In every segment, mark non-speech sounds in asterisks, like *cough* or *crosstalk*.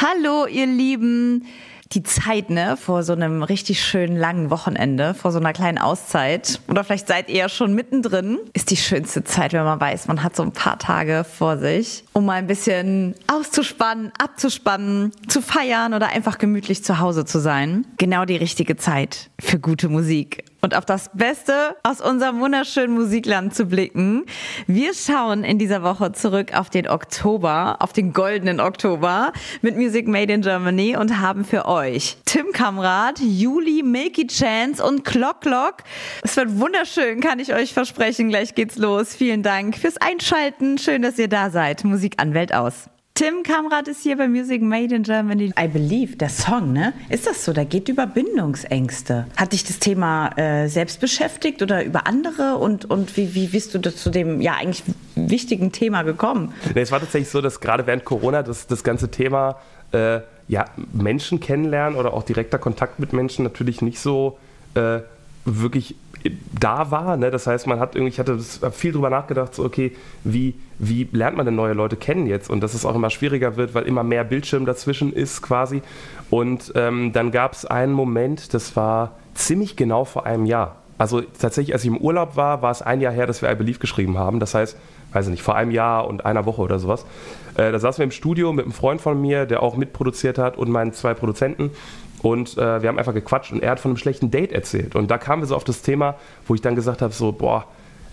Hallo, ihr Lieben. Die Zeit, ne, vor so einem richtig schönen langen Wochenende, vor so einer kleinen Auszeit, oder vielleicht seid ihr ja schon mittendrin, ist die schönste Zeit, wenn man weiß, man hat so ein paar Tage vor sich, um mal ein bisschen auszuspannen, abzuspannen, zu feiern oder einfach gemütlich zu Hause zu sein. Genau die richtige Zeit für gute Musik und auf das Beste aus unserem wunderschönen Musikland zu blicken. Wir schauen in dieser Woche zurück auf den Oktober, auf den goldenen Oktober mit Music Made in Germany und haben für euch Tim Kamrat, Juli, Milky Chance und Clock Clock. Es wird wunderschön, kann ich euch versprechen. Gleich geht's los. Vielen Dank fürs Einschalten. Schön, dass ihr da seid. Musik an Welt aus. Tim Kamrat ist hier bei Music Made in Germany. I Believe, der Song, ne? Ist das so? Der geht über Bindungsängste. Hat dich das Thema äh, selbst beschäftigt oder über andere? Und, und wie, wie bist du zu dem ja eigentlich wichtigen Thema gekommen? Nee, es war tatsächlich so, dass gerade während Corona das, das ganze Thema äh, ja, Menschen kennenlernen oder auch direkter Kontakt mit Menschen natürlich nicht so äh, wirklich da war. Ne? Das heißt, man hat irgendwie, ich hatte viel drüber nachgedacht, so, okay, wie, wie lernt man denn neue Leute kennen jetzt? Und dass es auch immer schwieriger wird, weil immer mehr Bildschirm dazwischen ist quasi. Und ähm, dann gab es einen Moment, das war ziemlich genau vor einem Jahr. Also tatsächlich, als ich im Urlaub war, war es ein Jahr her, dass wir I Believe geschrieben haben. Das heißt, weiß ich nicht, vor einem Jahr und einer Woche oder sowas. Äh, da saßen wir im Studio mit einem Freund von mir, der auch mitproduziert hat und meinen zwei Produzenten. Und äh, wir haben einfach gequatscht und er hat von einem schlechten Date erzählt. Und da kamen wir so auf das Thema, wo ich dann gesagt habe: so, boah,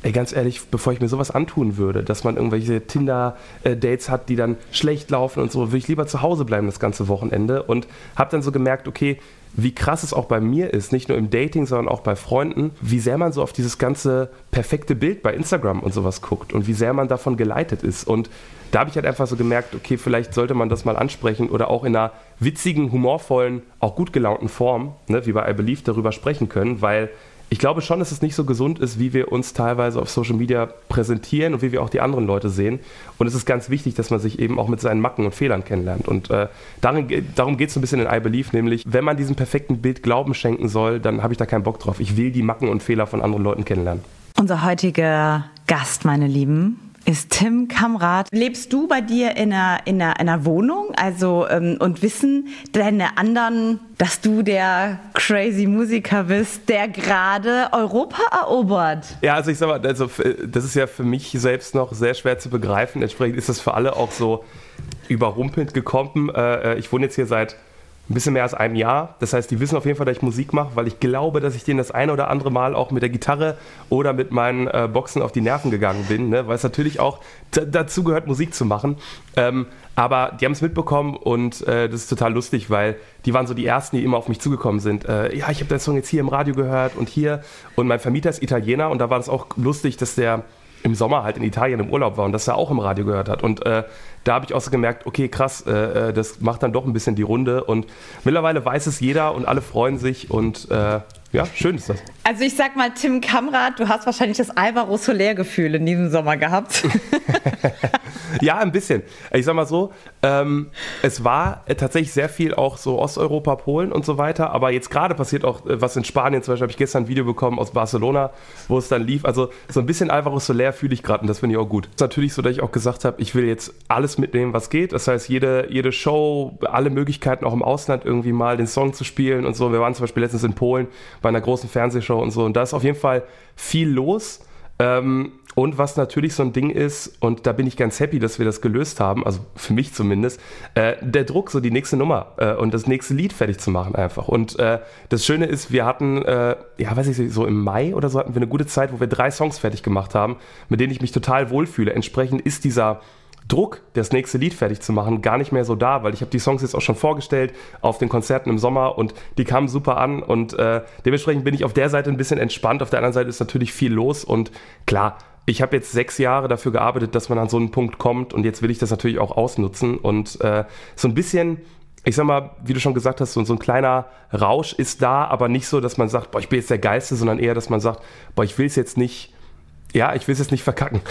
ey, ganz ehrlich, bevor ich mir sowas antun würde, dass man irgendwelche Tinder-Dates hat, die dann schlecht laufen und so, würde ich lieber zu Hause bleiben das ganze Wochenende. Und habe dann so gemerkt, okay, wie krass es auch bei mir ist, nicht nur im Dating, sondern auch bei Freunden, wie sehr man so auf dieses ganze perfekte Bild bei Instagram und sowas guckt und wie sehr man davon geleitet ist. Und da habe ich halt einfach so gemerkt, okay, vielleicht sollte man das mal ansprechen oder auch in einer witzigen, humorvollen, auch gut gelaunten Form, ne, wie bei I Believe, darüber sprechen können, weil ich glaube schon, dass es nicht so gesund ist, wie wir uns teilweise auf Social Media präsentieren und wie wir auch die anderen Leute sehen. Und es ist ganz wichtig, dass man sich eben auch mit seinen Macken und Fehlern kennenlernt. Und äh, darin, darum geht es ein bisschen in I Believe, nämlich, wenn man diesem perfekten Bild Glauben schenken soll, dann habe ich da keinen Bock drauf. Ich will die Macken und Fehler von anderen Leuten kennenlernen. Unser heutiger Gast, meine Lieben, ist Tim Kamrat. Lebst du bei dir in einer, in einer, einer Wohnung? Also, ähm, und wissen deine anderen, dass du der crazy Musiker bist, der gerade Europa erobert? Ja, also ich sag mal, also, das ist ja für mich selbst noch sehr schwer zu begreifen. Entsprechend ist das für alle auch so überrumpelnd gekommen. Äh, äh ich wohne jetzt hier seit ein bisschen mehr als einem Jahr. Das heißt, die wissen auf jeden Fall, dass ich Musik mache, weil ich glaube, dass ich denen das eine oder andere Mal auch mit der Gitarre oder mit meinen äh, Boxen auf die Nerven gegangen bin, ne? weil es natürlich auch dazu gehört, Musik zu machen. Ähm, aber die haben es mitbekommen und äh, das ist total lustig, weil die waren so die Ersten, die immer auf mich zugekommen sind. Äh, ja, ich habe deinen Song jetzt hier im Radio gehört und hier. Und mein Vermieter ist Italiener und da war das auch lustig, dass der im Sommer halt in Italien im Urlaub war und das er auch im Radio gehört hat. Und äh, da habe ich auch so gemerkt, okay, krass, äh, äh, das macht dann doch ein bisschen die Runde. Und mittlerweile weiß es jeder und alle freuen sich und äh, ja, schön ist das. Also ich sag mal, Tim Kamrat, du hast wahrscheinlich das Alvaro Soler-Gefühl in diesem Sommer gehabt. *laughs* *laughs* ja, ein bisschen. Ich sag mal so, ähm, es war tatsächlich sehr viel auch so Osteuropa, Polen und so weiter, aber jetzt gerade passiert auch äh, was in Spanien. Zum Beispiel habe ich gestern ein Video bekommen aus Barcelona, wo es dann lief. Also so ein bisschen Alvaro Soler fühle ich gerade und das finde ich auch gut. Es ist natürlich so, dass ich auch gesagt habe, ich will jetzt alles mitnehmen, was geht. Das heißt, jede, jede Show, alle Möglichkeiten auch im Ausland irgendwie mal den Song zu spielen und so. Wir waren zum Beispiel letztens in Polen bei einer großen Fernsehshow und so. Und da ist auf jeden Fall viel los. Ähm, und was natürlich so ein Ding ist, und da bin ich ganz happy, dass wir das gelöst haben, also für mich zumindest, äh, der Druck, so die nächste Nummer äh, und das nächste Lied fertig zu machen einfach. Und äh, das Schöne ist, wir hatten, äh, ja, weiß ich, so im Mai oder so hatten wir eine gute Zeit, wo wir drei Songs fertig gemacht haben, mit denen ich mich total wohlfühle. Entsprechend ist dieser Druck, das nächste Lied fertig zu machen, gar nicht mehr so da, weil ich habe die Songs jetzt auch schon vorgestellt auf den Konzerten im Sommer und die kamen super an und äh, dementsprechend bin ich auf der Seite ein bisschen entspannt. Auf der anderen Seite ist natürlich viel los und klar, ich habe jetzt sechs Jahre dafür gearbeitet, dass man an so einen Punkt kommt und jetzt will ich das natürlich auch ausnutzen und äh, so ein bisschen ich sag mal, wie du schon gesagt hast, so, so, ein kleiner Rausch ist da, aber nicht so, dass man sagt, boah, ich bin jetzt der Geiste, sondern eher, dass man sagt, boah, ich will es jetzt nicht, ja, ich will es jetzt nicht verkacken.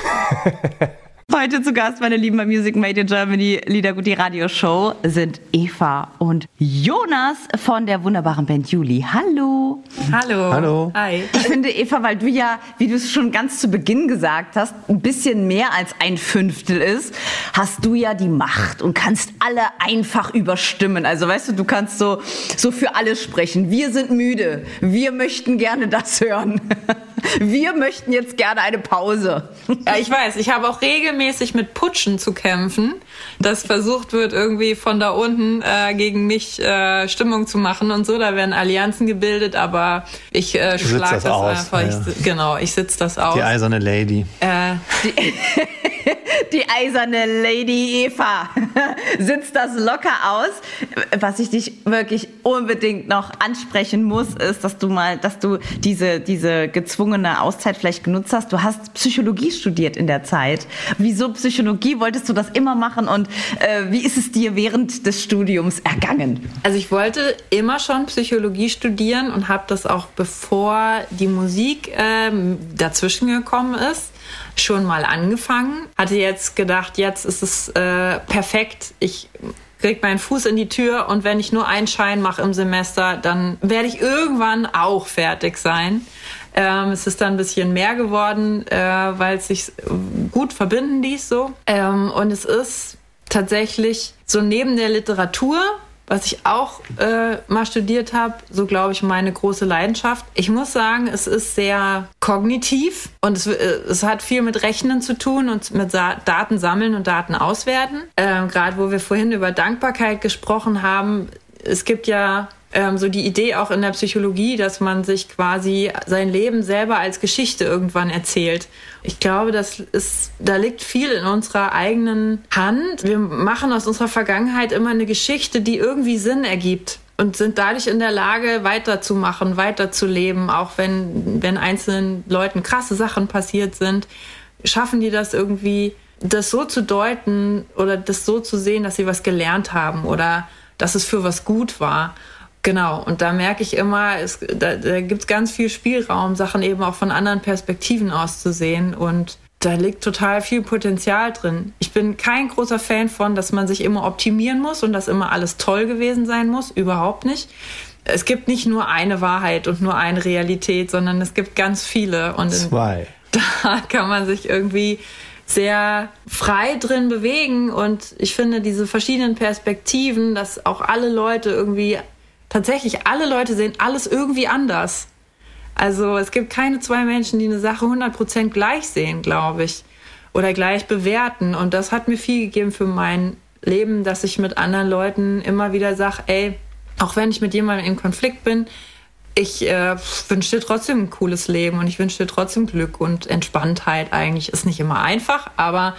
*laughs* Heute zu Gast, meine Lieben, bei Music Made in Germany, Liedergut, die Radioshow, sind Eva und Jonas von der wunderbaren Band Juli. Hallo. Hallo. Hallo. Hi. Ich finde, Eva, weil du ja, wie du es schon ganz zu Beginn gesagt hast, ein bisschen mehr als ein Fünftel ist, hast du ja die Macht und kannst alle einfach überstimmen. Also weißt du, du kannst so, so für alle sprechen. Wir sind müde. Wir möchten gerne das hören. *laughs* Wir möchten jetzt gerne eine Pause. Ja, ich weiß, ich habe auch regelmäßig mit Putschen zu kämpfen, dass versucht wird, irgendwie von da unten äh, gegen mich äh, Stimmung zu machen und so. Da werden Allianzen gebildet, aber ich äh, schlage das, das einfach. Ja. Ich, genau, ich sitze das aus. Die eiserne Lady. Äh, die, *laughs* die eiserne Lady Eva *laughs* sitzt das locker aus. Was ich dich wirklich unbedingt noch ansprechen muss, ist, dass du mal, dass du diese, diese gezwungene Auszeit vielleicht genutzt hast. Du hast Psychologie studiert in der Zeit. Wieso Psychologie? Wolltest du das immer machen und äh, wie ist es dir während des Studiums ergangen? Also ich wollte immer schon Psychologie studieren und habe das auch bevor die Musik äh, dazwischen gekommen ist schon mal angefangen. Hatte jetzt gedacht, jetzt ist es äh, perfekt. Ich krieg meinen Fuß in die Tür und wenn ich nur einen Schein mache im Semester, dann werde ich irgendwann auch fertig sein. Ähm, es ist dann ein bisschen mehr geworden, äh, weil es sich gut verbinden ließ so. Ähm, und es ist tatsächlich so neben der Literatur was ich auch äh, mal studiert habe, so glaube ich meine große Leidenschaft. Ich muss sagen, es ist sehr kognitiv und es, äh, es hat viel mit Rechnen zu tun und mit Sa Daten sammeln und Daten auswerten. Ähm, Gerade wo wir vorhin über Dankbarkeit gesprochen haben, es gibt ja ähm, so die Idee auch in der Psychologie, dass man sich quasi sein Leben selber als Geschichte irgendwann erzählt. Ich glaube, das ist, da liegt viel in unserer eigenen Hand. Wir machen aus unserer Vergangenheit immer eine Geschichte, die irgendwie Sinn ergibt und sind dadurch in der Lage, weiterzumachen, weiterzuleben, auch wenn, wenn einzelnen Leuten krasse Sachen passiert sind, schaffen die das irgendwie, das so zu deuten oder das so zu sehen, dass sie was gelernt haben oder dass es für was gut war. Genau, und da merke ich immer, es, da, da gibt es ganz viel Spielraum, Sachen eben auch von anderen Perspektiven aus zu sehen. Und da liegt total viel Potenzial drin. Ich bin kein großer Fan von, dass man sich immer optimieren muss und dass immer alles toll gewesen sein muss. Überhaupt nicht. Es gibt nicht nur eine Wahrheit und nur eine Realität, sondern es gibt ganz viele. Und Zwei. *laughs* Da kann man sich irgendwie sehr frei drin bewegen und ich finde diese verschiedenen Perspektiven, dass auch alle Leute irgendwie tatsächlich alle Leute sehen alles irgendwie anders. Also es gibt keine zwei Menschen, die eine Sache 100% gleich sehen, glaube ich, oder gleich bewerten. Und das hat mir viel gegeben für mein Leben, dass ich mit anderen Leuten immer wieder sage, ey, auch wenn ich mit jemandem in Konflikt bin, ich äh, wünsche dir trotzdem ein cooles Leben und ich wünsche dir trotzdem Glück und Entspanntheit. Eigentlich ist nicht immer einfach, aber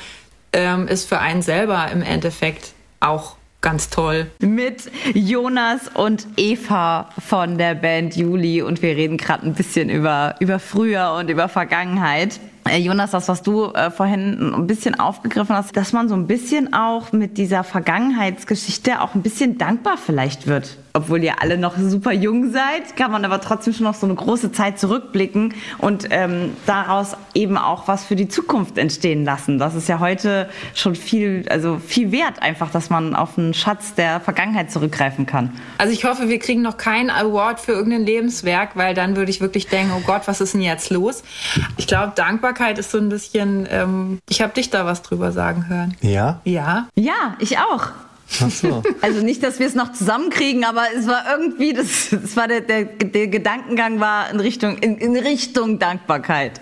ähm, ist für einen selber im Endeffekt auch ganz toll. Mit Jonas und Eva von der Band Juli und wir reden gerade ein bisschen über, über früher und über Vergangenheit. Äh, Jonas, das, was du äh, vorhin ein bisschen aufgegriffen hast, dass man so ein bisschen auch mit dieser Vergangenheitsgeschichte auch ein bisschen dankbar vielleicht wird. Obwohl ihr alle noch super jung seid, kann man aber trotzdem schon noch so eine große Zeit zurückblicken und ähm, daraus eben auch was für die Zukunft entstehen lassen. Das ist ja heute schon viel, also viel wert einfach, dass man auf einen Schatz der Vergangenheit zurückgreifen kann. Also ich hoffe, wir kriegen noch keinen Award für irgendein Lebenswerk, weil dann würde ich wirklich denken, oh Gott, was ist denn jetzt los? Ich glaube, dankbar Dankbarkeit ist so ein bisschen, ähm, ich habe dich da was drüber sagen hören. Ja? Ja. Ja, ich auch. Ach so. Also nicht, dass wir es noch zusammenkriegen, aber es war irgendwie, das, das war der, der, der Gedankengang war in Richtung, in, in Richtung Dankbarkeit.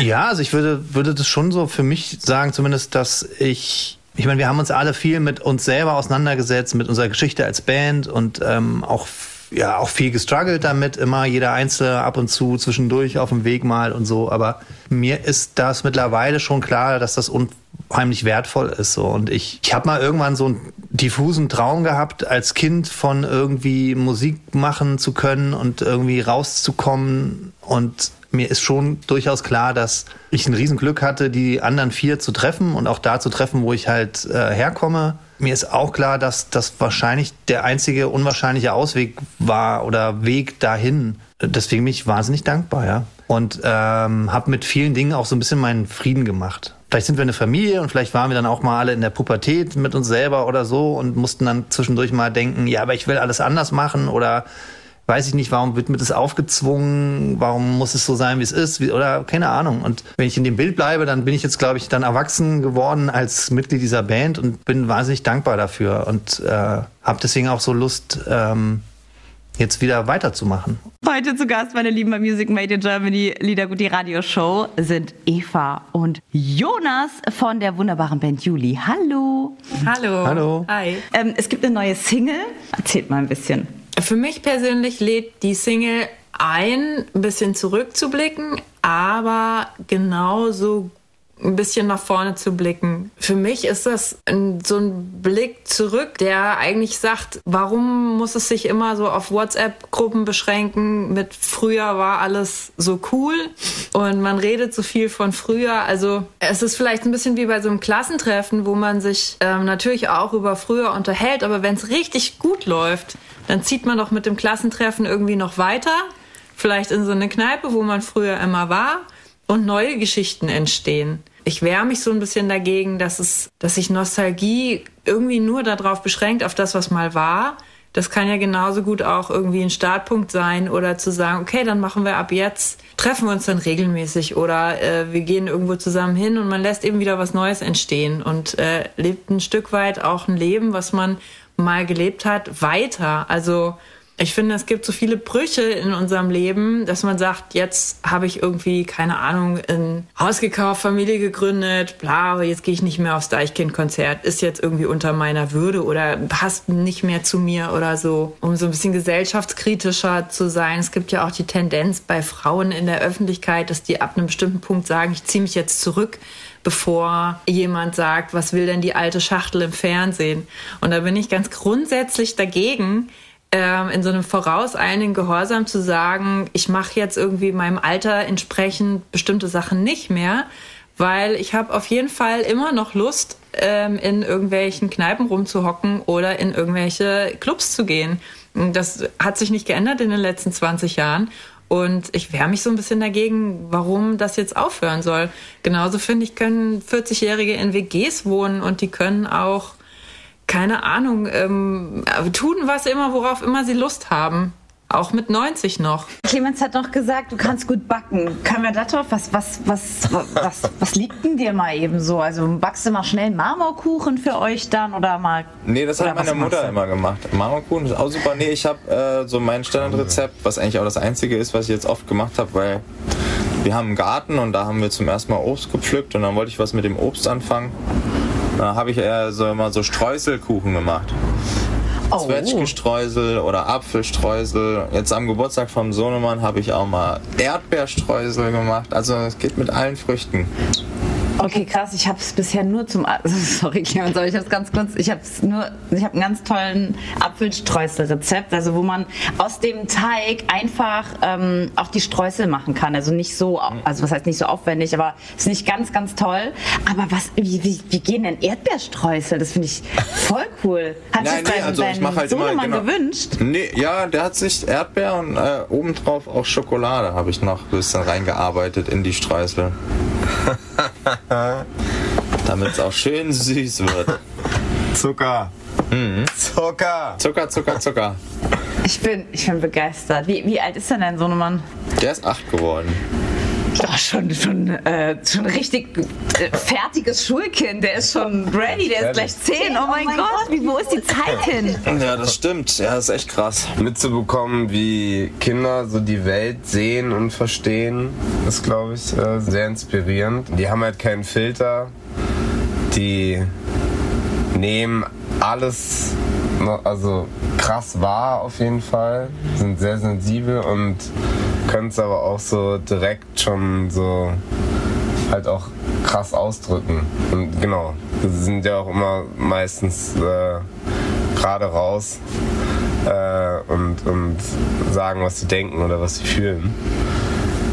Ja, also ich würde, würde das schon so für mich sagen, zumindest, dass ich ich meine, wir haben uns alle viel mit uns selber auseinandergesetzt, mit unserer Geschichte als Band und ähm, auch ja auch viel gestruggelt damit, immer jeder Einzelne ab und zu zwischendurch auf dem Weg mal und so. Aber mir ist das mittlerweile schon klar, dass das unheimlich wertvoll ist. So. Und ich, ich habe mal irgendwann so einen diffusen Traum gehabt, als Kind von irgendwie Musik machen zu können und irgendwie rauszukommen. Und mir ist schon durchaus klar, dass ich ein Riesenglück hatte, die anderen vier zu treffen und auch da zu treffen, wo ich halt äh, herkomme mir ist auch klar, dass das wahrscheinlich der einzige unwahrscheinliche Ausweg war oder Weg dahin. Deswegen bin ich wahnsinnig dankbar, ja. Und ähm, habe mit vielen Dingen auch so ein bisschen meinen Frieden gemacht. vielleicht sind wir eine Familie und vielleicht waren wir dann auch mal alle in der Pubertät mit uns selber oder so und mussten dann zwischendurch mal denken, ja, aber ich will alles anders machen oder weiß ich nicht, warum wird mir das aufgezwungen, warum muss es so sein, wie es ist, wie, oder keine Ahnung. Und wenn ich in dem Bild bleibe, dann bin ich jetzt, glaube ich, dann erwachsen geworden als Mitglied dieser Band und bin wahnsinnig dankbar dafür und äh, habe deswegen auch so Lust, ähm, jetzt wieder weiterzumachen. Heute zu Gast, meine Lieben, bei Music Made in Germany Liedergut, die Radioshow, sind Eva und Jonas von der wunderbaren Band Juli. Hallo. Hallo. Hallo. Hi. Ähm, es gibt eine neue Single. Erzählt mal ein bisschen. Für mich persönlich lädt die Single ein, ein bisschen zurückzublicken, aber genauso ein bisschen nach vorne zu blicken. Für mich ist das ein, so ein Blick zurück, der eigentlich sagt, warum muss es sich immer so auf WhatsApp-Gruppen beschränken mit früher war alles so cool und man redet so viel von früher. Also es ist vielleicht ein bisschen wie bei so einem Klassentreffen, wo man sich ähm, natürlich auch über früher unterhält, aber wenn es richtig gut läuft, dann zieht man doch mit dem Klassentreffen irgendwie noch weiter. Vielleicht in so eine Kneipe, wo man früher immer war und neue Geschichten entstehen. Ich wehre mich so ein bisschen dagegen, dass es, dass sich Nostalgie irgendwie nur darauf beschränkt, auf das, was mal war. Das kann ja genauso gut auch irgendwie ein Startpunkt sein oder zu sagen, okay, dann machen wir ab jetzt, treffen wir uns dann regelmäßig oder äh, wir gehen irgendwo zusammen hin und man lässt eben wieder was Neues entstehen und äh, lebt ein Stück weit auch ein Leben, was man mal gelebt hat, weiter. Also ich finde, es gibt so viele Brüche in unserem Leben, dass man sagt, jetzt habe ich irgendwie, keine Ahnung, ein Haus gekauft, Familie gegründet, bla, jetzt gehe ich nicht mehr aufs Deichkind-Konzert, ist jetzt irgendwie unter meiner Würde oder passt nicht mehr zu mir oder so, um so ein bisschen gesellschaftskritischer zu sein. Es gibt ja auch die Tendenz bei Frauen in der Öffentlichkeit, dass die ab einem bestimmten Punkt sagen, ich ziehe mich jetzt zurück bevor jemand sagt, was will denn die alte Schachtel im Fernsehen? Und da bin ich ganz grundsätzlich dagegen, ähm, in so einem vorauseilenden Gehorsam zu sagen, ich mache jetzt irgendwie meinem Alter entsprechend bestimmte Sachen nicht mehr, weil ich habe auf jeden Fall immer noch Lust, ähm, in irgendwelchen Kneipen rumzuhocken oder in irgendwelche Clubs zu gehen. Das hat sich nicht geändert in den letzten 20 Jahren. Und ich wehre mich so ein bisschen dagegen, warum das jetzt aufhören soll. Genauso finde ich, können 40-Jährige in WGs wohnen und die können auch keine Ahnung, ähm, tun was immer, worauf immer sie Lust haben. Auch mit 90 noch. Clemens hat noch gesagt, du kannst gut backen. Können wir da drauf? Was, was, was, was, was liegt denn dir mal eben so? Also backst du mal schnell Marmorkuchen für euch dann oder mal? Nee, das hat meine Mutter immer gemacht. Marmorkuchen ist auch super. Nee, ich habe äh, so mein Standardrezept, was eigentlich auch das einzige ist, was ich jetzt oft gemacht habe, weil wir haben einen Garten und da haben wir zum ersten Mal Obst gepflückt und dann wollte ich was mit dem Obst anfangen. Da habe ich eher so immer so Streuselkuchen gemacht. Oh. Zwetschgenstreusel oder Apfelstreusel. Jetzt am Geburtstag vom Sohnemann habe ich auch mal Erdbeerstreusel gemacht. Also es geht mit allen Früchten. Okay, krass. Ich habe es bisher nur zum. *laughs* Sorry, Clemens, aber ich habe es ganz kurz. Ich habe nur. Ich habe einen ganz tollen Apfelstreuselrezept, also wo man aus dem Teig einfach ähm, auch die Streusel machen kann. Also nicht so, also was heißt nicht so aufwendig, aber ist nicht ganz, ganz toll. Aber was? Wie, wie, wie gehen denn Erdbeerstreusel? Das finde ich voll cool. Hat Nein, sich nee, also ich dein mach halt immer, genau. gewünscht? Nee, ja, der hat sich Erdbeer und äh, obendrauf auch Schokolade habe ich noch ein bisschen reingearbeitet in die Streusel. *laughs* *laughs* Damit es auch schön süß wird. Zucker. Zucker. Zucker, Zucker, Zucker. Ich bin, ich bin begeistert. Wie, wie alt ist denn dein Sohnemann? Der ist acht geworden. Doch, schon, schon, äh, schon richtig äh, fertiges Schulkind. Der ist schon ready, der ist gleich zehn. Oh mein, Gott, wie, wo ist die Zeit hin? Ja, das stimmt. Ja, das ist echt krass. Mitzubekommen, wie Kinder so die Welt sehen und verstehen, ist, glaube ich, äh, sehr inspirierend. Die haben halt keinen Filter. Die nehmen alles also krass wahr auf jeden Fall, sind sehr sensibel und können es aber auch so direkt schon so halt auch krass ausdrücken. Und genau, sie sind ja auch immer meistens äh, gerade raus äh, und, und sagen, was sie denken oder was sie fühlen.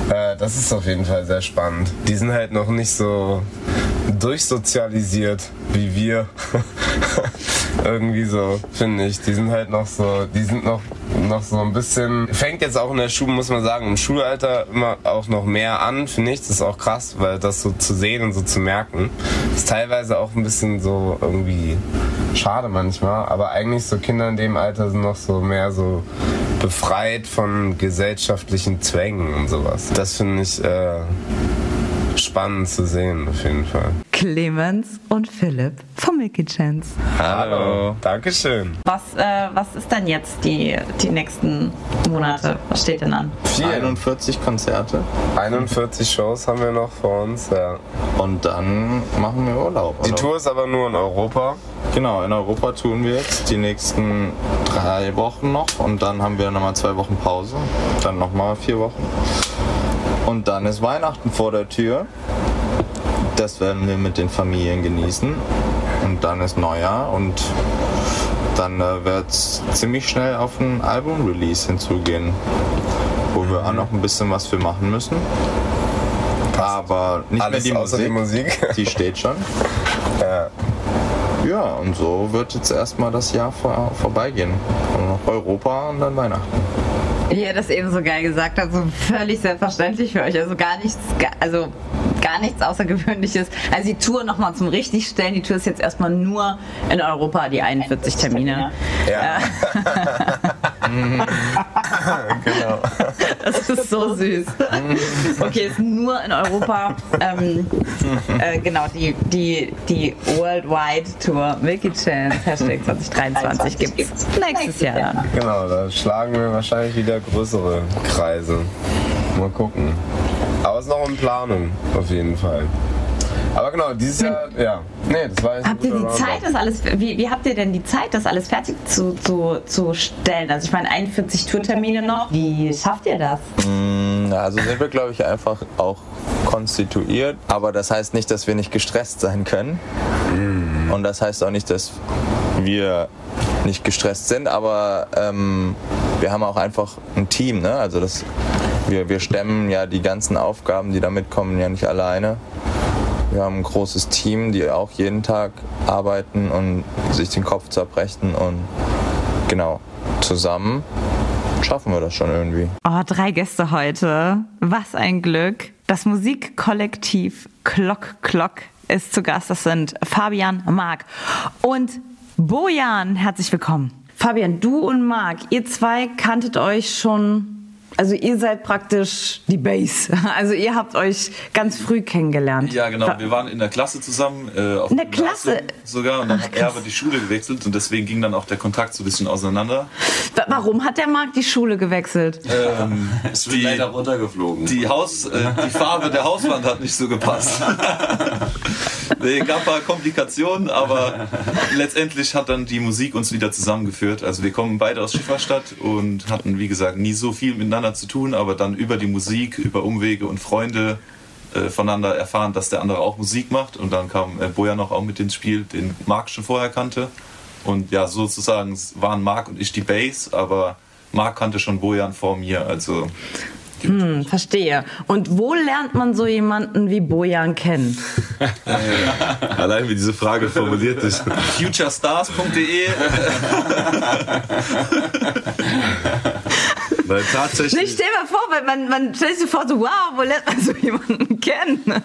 Äh, das ist auf jeden Fall sehr spannend. Die sind halt noch nicht so durchsozialisiert wie wir. *laughs* Irgendwie so, finde ich. Die sind halt noch so, die sind noch noch so ein bisschen, fängt jetzt auch in der Schule, muss man sagen, im Schulalter immer auch noch mehr an, finde ich. Das ist auch krass, weil das so zu sehen und so zu merken, ist teilweise auch ein bisschen so irgendwie schade manchmal, aber eigentlich so Kinder in dem Alter sind noch so mehr so befreit von gesellschaftlichen Zwängen und sowas. Das finde ich äh, spannend zu sehen, auf jeden Fall. Clemens und Philipp vom Milky Chance. Hallo. Dankeschön. Was, äh, was ist denn jetzt die, die nächsten Monate? Was steht denn an? 41 Konzerte 41 Shows haben wir noch vor uns, ja. und dann machen wir Urlaub. Die oder? Tour ist aber nur in Europa. Genau, in Europa tun wir jetzt die nächsten drei Wochen noch und dann haben wir nochmal zwei Wochen Pause, dann nochmal vier Wochen. Und dann ist Weihnachten vor der Tür. Das werden wir mit den Familien genießen. Und dann ist Neujahr und dann äh, wird es ziemlich schnell auf ein Album-Release hinzugehen, wo wir auch noch ein bisschen was für machen müssen. Aber nicht Alles mehr die außer die Musik. *laughs* Die steht schon. Ja. Ja, und so wird jetzt erstmal das Jahr vor, vorbeigehen. Und noch Europa und dann Weihnachten. Wie ihr das eben so geil gesagt habt, so völlig selbstverständlich für euch. Also gar nichts, also gar nichts Außergewöhnliches. Also die Tour nochmal zum Richtigstellen. Die Tour ist jetzt erstmal nur in Europa, die 41 Termine. Ja. *laughs* genau. Das ist so süß. Okay, ist nur in Europa. Ähm, äh, genau, die, die, die Worldwide Tour Milky Chance Hashtag 2023 gibt es nächstes Jahr dann. Genau, da schlagen wir wahrscheinlich wieder größere Kreise. Mal gucken. Aber es ist noch in Planung, auf jeden Fall. Aber genau, dieses Jahr, ja. Nee, das war jetzt Habt ihr die Zeit, das alles, wie, wie habt ihr denn die Zeit, das alles fertig zu, zu, zu stellen? Also ich meine, 41 Tourtermine noch. Wie schafft ihr das? Na, Also sind wir, glaube ich, einfach auch konstituiert. Aber das heißt nicht, dass wir nicht gestresst sein können. Und das heißt auch nicht, dass wir nicht gestresst sind. Aber ähm, wir haben auch einfach ein Team. Ne? Also das, wir, wir stemmen ja die ganzen Aufgaben, die da mitkommen, ja nicht alleine. Wir haben ein großes Team, die auch jeden Tag arbeiten und sich den Kopf zerbrechen. Und genau, zusammen schaffen wir das schon irgendwie. Oh, drei Gäste heute. Was ein Glück. Das Musikkollektiv Klock Klock ist zu Gast. Das sind Fabian, Marc und Bojan. Herzlich willkommen. Fabian, du und Marc, ihr zwei kanntet euch schon. Also ihr seid praktisch die Base. *laughs* Also ihr habt euch ganz früh kennengelernt. Ja, genau. Wir waren in der Klasse zusammen. Äh, auf In der Klasse? Sogar. Und dann Ach, hat er aber die Schule gewechselt und deswegen ging dann auch der Kontakt so ein bisschen auseinander. Wa- Warum hat der Marc die Schule gewechselt? Ähm, *laughs* Es wird die, leider runtergeflogen. die, Haus, äh, die Farbe der Hauswand hat nicht so gepasst. *laughs* nee, gab ein paar Komplikationen, aber letztendlich hat dann die Musik uns wieder zusammengeführt. Also wir kommen beide aus Schifferstadt und hatten, wie gesagt, nie so viel miteinander zu tun, aber dann über die Musik, über Umwege und Freunde äh, voneinander erfahren, dass der andere auch Musik macht. Und dann kam äh, Boja noch auch mit ins Spiel, den Marc schon vorher kannte. Und ja, sozusagen waren Marc und ich die Bass, aber Marc kannte schon Bojan vor mir. Also Hm, verstehe. Und wo lernt man so jemanden wie Bojan kennen? *laughs* Allein wie diese Frage formuliert ist. futurestars.de *laughs* Weil tatsächlich. Nee, stell mal vor, weil man, man stellt sich vor, so, wow, wo lernt man so *laughs* jemanden kennen?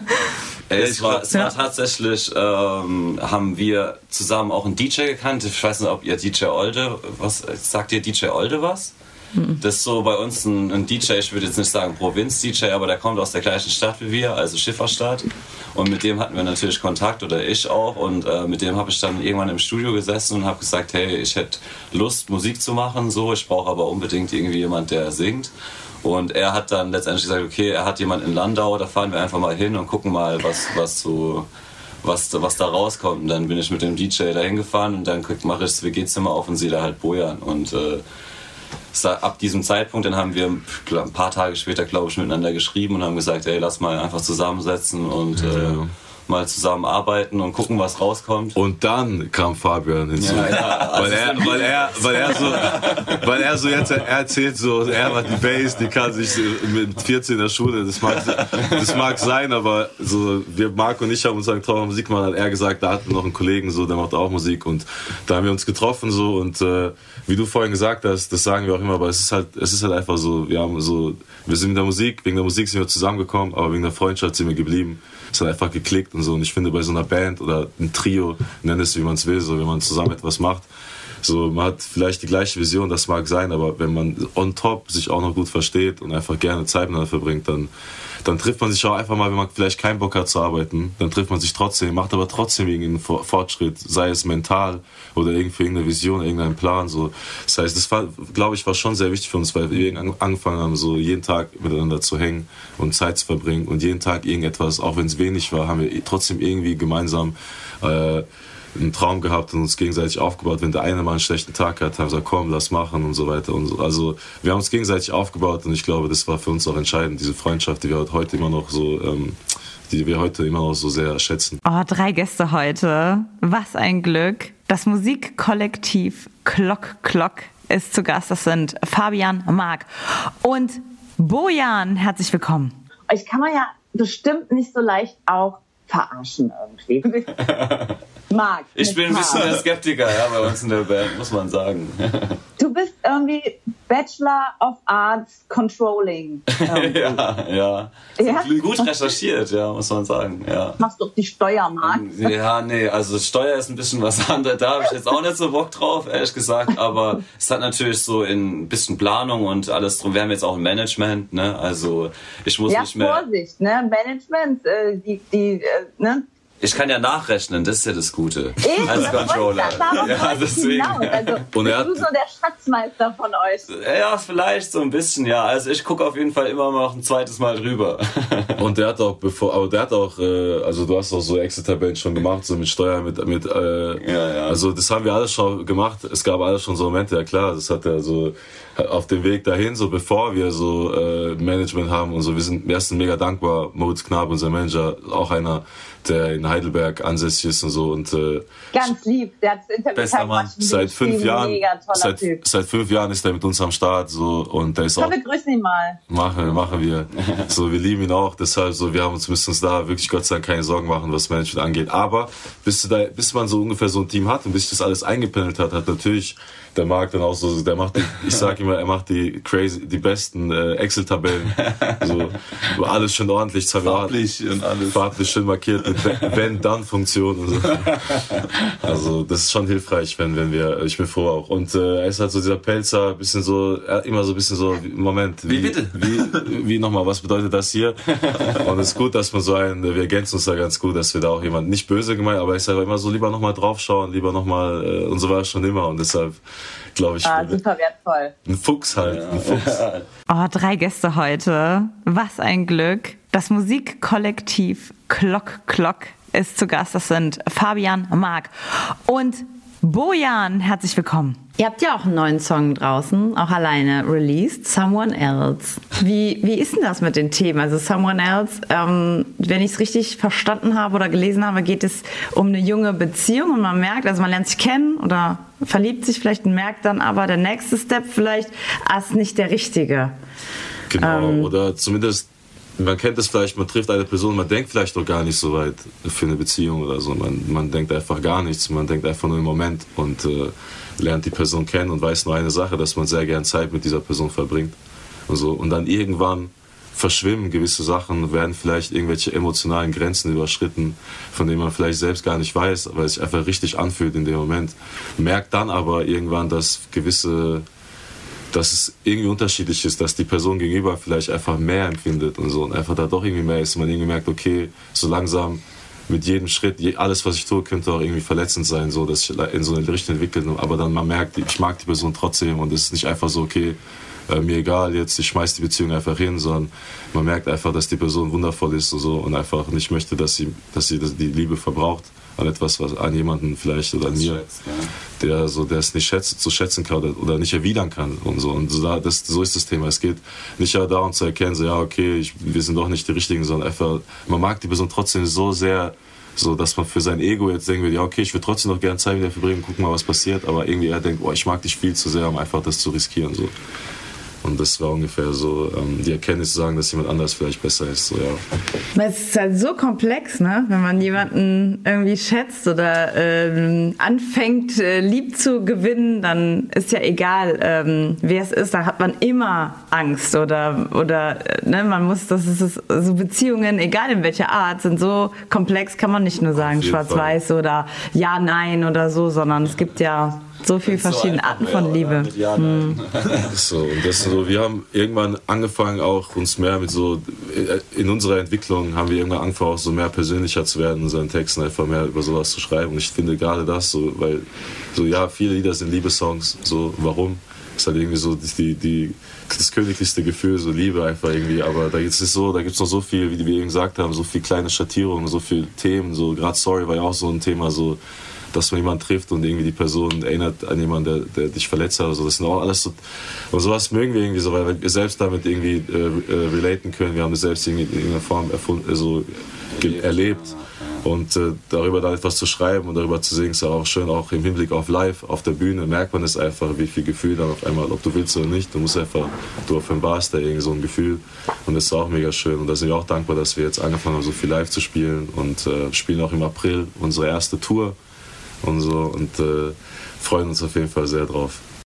Es war, es war tatsächlich, ähm, haben wir zusammen auch einen DJ gekannt. Ich weiß nicht, ob ihr DJ Olde, was sagt ihr DJ Olde was? Das ist so bei uns ein, ein DJ, ich würde jetzt nicht sagen Provinz-DJ, aber der kommt aus der gleichen Stadt wie wir, also Schifferstadt. Und mit dem hatten wir natürlich Kontakt oder ich auch. Und äh, mit dem habe ich dann irgendwann im Studio gesessen und habe gesagt, hey, ich hätte Lust, Musik zu machen, so. Ich brauche aber unbedingt irgendwie jemand, der singt. Und er hat dann letztendlich gesagt, okay, er hat jemanden in Landau, da fahren wir einfach mal hin und gucken mal, was, was so was, was da rauskommt. Und dann bin ich mit dem DJ da hingefahren und dann mache ich das WG-Zimmer auf und sehe da halt Bojan. Und äh, ab diesem Zeitpunkt, dann haben wir ein paar Tage später, glaube ich, miteinander geschrieben und haben gesagt, ey, lass mal einfach zusammensetzen und äh, mal zusammen arbeiten und gucken, was rauskommt. Und dann kam Fabian hinzu. Ja, ja, also weil, er, weil, er, weil, er so, *laughs* weil er so jetzt er erzählt, so, er war die Bass, die kann sich mit 14 in der Schule, das mag, das mag sein, aber so, wir, Marc und ich haben uns einen Traum Musik gemacht, hat er gesagt, da hatten wir noch einen Kollegen, so, der macht auch Musik und da haben wir uns getroffen so und äh, wie du vorhin gesagt hast, das sagen wir auch immer, aber es ist halt, es ist halt einfach so, wir haben so, wir sind in der Musik, wegen der Musik sind wir zusammengekommen, aber wegen der Freundschaft sind wir geblieben. Es hat einfach geklickt und so. Und ich finde, bei so einer Band oder ein Trio, nenn es wie man es will, so, wenn man zusammen etwas macht, so, man hat vielleicht die gleiche Vision, das mag sein, aber wenn man on top sich auch noch gut versteht und einfach gerne Zeit miteinander verbringt, dann dann trifft man sich auch einfach mal, wenn man vielleicht keinen Bock hat zu arbeiten, dann trifft man sich trotzdem, macht aber trotzdem irgendeinen Fortschritt, sei es mental oder irgendwie irgendeine Vision, irgendeinen Plan. So. Das heißt, das war, glaube ich, war schon sehr wichtig für uns, weil wir angefangen haben, so jeden Tag miteinander zu hängen und Zeit zu verbringen und jeden Tag irgendetwas, auch wenn es wenig war, haben wir trotzdem irgendwie gemeinsam äh, einen Traum gehabt und uns gegenseitig aufgebaut. Wenn der eine mal einen schlechten Tag hat, haben wir gesagt, komm, lass machen und so weiter. Und so. Also wir haben uns gegenseitig aufgebaut und ich glaube, das war für uns auch entscheidend, diese Freundschaft, die wir heute immer noch so, ähm, die wir heute immer noch so sehr schätzen. Oh, drei Gäste heute. Was ein Glück. Das Musikkollektiv Klock Klock ist zu Gast. Das sind Fabian, Marc und Bojan. Herzlich willkommen. Ich kann man ja bestimmt nicht so leicht auch verarschen irgendwie. *laughs* Marc. Ich bin ein bisschen der Skeptiker ja, bei uns in der Band, muss man sagen. *laughs* Du bist irgendwie Bachelor of Arts Controlling. *laughs* ja, ja, ja. Gut recherchiert, ja, muss man sagen. Ja. Machst doch die Steuer, Marc. Ja, nee, also Steuer ist ein bisschen was anderes. Da habe ich jetzt auch nicht so Bock drauf, ehrlich gesagt. Aber es hat natürlich so ein bisschen Planung und alles drum. Wir haben jetzt auch ein Management, ne? Also ich muss ja, nicht mehr. Vorsicht, ne? Management, äh, die, die, äh, ne? Ich kann ja nachrechnen, das ist ja das Gute. Eben, als Controller. Das ja, deswegen. Also, *laughs* Und er hat, bist du so der Schatzmeister von euch? Ja, vielleicht so ein bisschen, ja. Also ich gucke auf jeden Fall immer noch ein zweites Mal drüber. *laughs* Und der hat auch, bevor, aber der hat auch, äh, also du hast auch so Exit-Tabellen schon gemacht, so mit Steuern, mit, mit äh, ja, ja. also das haben wir alles schon gemacht. Es gab alles schon so Momente, ja klar, das hat er so auf dem Weg dahin, so bevor wir so äh, Management haben und so, wir sind, wir sind mega dankbar, Moritz Knab, unser Manager, auch einer, der in Heidelberg ansässig ist und so und äh, ganz lieb, der hat das Interview Bester Mann. seit fünf Jahren, seit, seit, fünf Jahren ist er mit uns am Start so und der ist auch. Wir grüßen ihn mal. Machen wir, machen wir. *laughs* so, wir lieben ihn auch, deshalb so, wir haben uns müssen uns da wirklich Gott sei Dank keine Sorgen machen, was Management angeht. Aber bis, du da, bis man so ungefähr so ein Team hat und bis sich das alles eingependelt hat, hat natürlich der Marc dann auch so, der macht die, ich sag immer, er macht die crazy, die besten äh, Excel-Tabellen. So, alles schön ordentlich, farblich und alles. Farblich schön markiert mit Wenn-Dann-Funktion so. Also das ist schon hilfreich, wenn, wenn wir, ich bin froh auch. Und äh, er ist halt so dieser Pelzer, bisschen so, immer so ein bisschen so, Moment. Wie, wie bitte? Wie, wie nochmal, was bedeutet das hier? Und es ist gut, dass man so einen, wir ergänzen uns da ganz gut, dass wir da auch jemand, nicht böse gemeint, aber ich sage immer so, lieber nochmal draufschauen, lieber nochmal, äh, und so war es schon immer und deshalb glaube ich. Ah, super wertvoll. Ein Fuchs halt, ein Fuchs. *laughs* Oh, drei Gäste heute. Was ein Glück. Das Musikkollektiv Klock Klock ist zu Gast. Das sind Fabian, Marc und Bojan. Herzlich willkommen. Ihr habt ja auch einen neuen Song draußen, auch alleine released, Someone Else. Wie, wie ist denn das mit den Themen? Also Someone Else, ähm, wenn ich es richtig verstanden habe oder gelesen habe, geht es um eine junge Beziehung und man merkt, also man lernt sich kennen oder verliebt sich vielleicht und merkt dann aber, der nächste Step vielleicht, ah, ist nicht der richtige. Genau, ähm, oder zumindest man kennt es vielleicht, man trifft eine Person, man denkt vielleicht doch gar nicht so weit für eine Beziehung oder so. Man, man denkt einfach gar nichts, man denkt einfach nur im Moment und äh, lernt die Person kennen und weiß nur eine Sache, dass man sehr gern Zeit mit dieser Person verbringt. Und, so. und dann irgendwann verschwimmen gewisse Sachen, werden vielleicht irgendwelche emotionalen Grenzen überschritten, von denen man vielleicht selbst gar nicht weiß, weil es sich einfach richtig anfühlt in dem Moment. Merkt dann aber irgendwann, dass gewisse dass es irgendwie unterschiedlich ist, dass die Person gegenüber vielleicht einfach mehr empfindet und so und einfach da doch irgendwie mehr ist. Man irgendwie merkt, okay, so langsam mit jedem Schritt, alles, was ich tue, könnte auch irgendwie verletzend sein, so dass ich in so eine Richtung entwickelt. Aber dann man merkt, ich mag die Person trotzdem und es ist nicht einfach so, okay, äh, mir egal, jetzt ich schmeiß die Beziehung einfach hin, sondern man merkt einfach, dass die Person wundervoll ist und so und einfach nicht möchte, dass sie, dass sie die Liebe verbraucht an etwas, was an jemanden vielleicht oder an mir, schätzt, ja. der so, der es nicht schätzt, zu schätzen kann oder, nicht erwidern kann und so. Und so, da, das, so ist das Thema. Es geht nicht ja darum zu erkennen, so ja okay, ich, wir sind doch nicht die Richtigen, sondern einfach, man mag die Person trotzdem so sehr So, dass man für sein Ego jetzt denkt, ja, okay, ich würde trotzdem noch gerne Zeit mit dir verbringen, gucken mal, was passiert, aber irgendwie er denkt, oh, ich mag dich viel zu sehr, um einfach das zu riskieren. So. Und das war ungefähr so ähm, die Erkenntnis zu sagen, dass jemand anders vielleicht besser ist. So, ja. Es ist halt so komplex, ne? wenn man jemanden irgendwie schätzt oder ähm, anfängt, äh, lieb zu gewinnen, dann ist ja egal, ähm, wer es ist, da hat man immer Angst oder, oder ne? man muss, das ist so Beziehungen, egal in welcher Art, sind so komplex, kann man nicht nur sagen schwarz-weiß oder ja, nein oder so, sondern es gibt ja so viele verschiedene so Arten von Liebe. Ja, hm. *laughs* so, und das so, wir haben irgendwann angefangen, auch uns mehr mit so, in unserer Entwicklung haben wir irgendwann angefangen, auch so mehr persönlicher zu werden in unseren Texten, einfach mehr über sowas zu schreiben. Und ich finde gerade das so, weil, so, ja, viele Lieder sind Liebessongs, so, warum? ist halt irgendwie so die, die, das königlichste Gefühl, so Liebe einfach irgendwie. Aber da gibt es so, da noch so viel, wie wir eben gesagt haben, so viele kleine Schattierungen, so viele Themen. So gerade Sorry war ja auch so ein Thema, so dass man jemanden trifft und irgendwie die Person erinnert an jemanden, der, der dich verletzt hat. Also das sind auch alles so, und sowas mögen wir irgendwie so, weil wir selbst damit irgendwie äh, äh, relaten können. Wir haben das selbst in irgendeiner Form erfunden, also erlebt. Und äh, darüber da etwas zu schreiben und darüber zu singen, ist auch schön, auch im Hinblick auf live, auf der Bühne, merkt man es einfach, wie viel Gefühl dann auf einmal, ob du willst oder nicht, du musst einfach, du offenbarst da irgendwie so ein Gefühl und das ist auch mega schön. Und da sind wir auch dankbar, dass wir jetzt angefangen haben, so viel live zu spielen und äh, spielen auch im April unsere erste Tour und so und äh, freuen uns auf jeden Fall sehr drauf.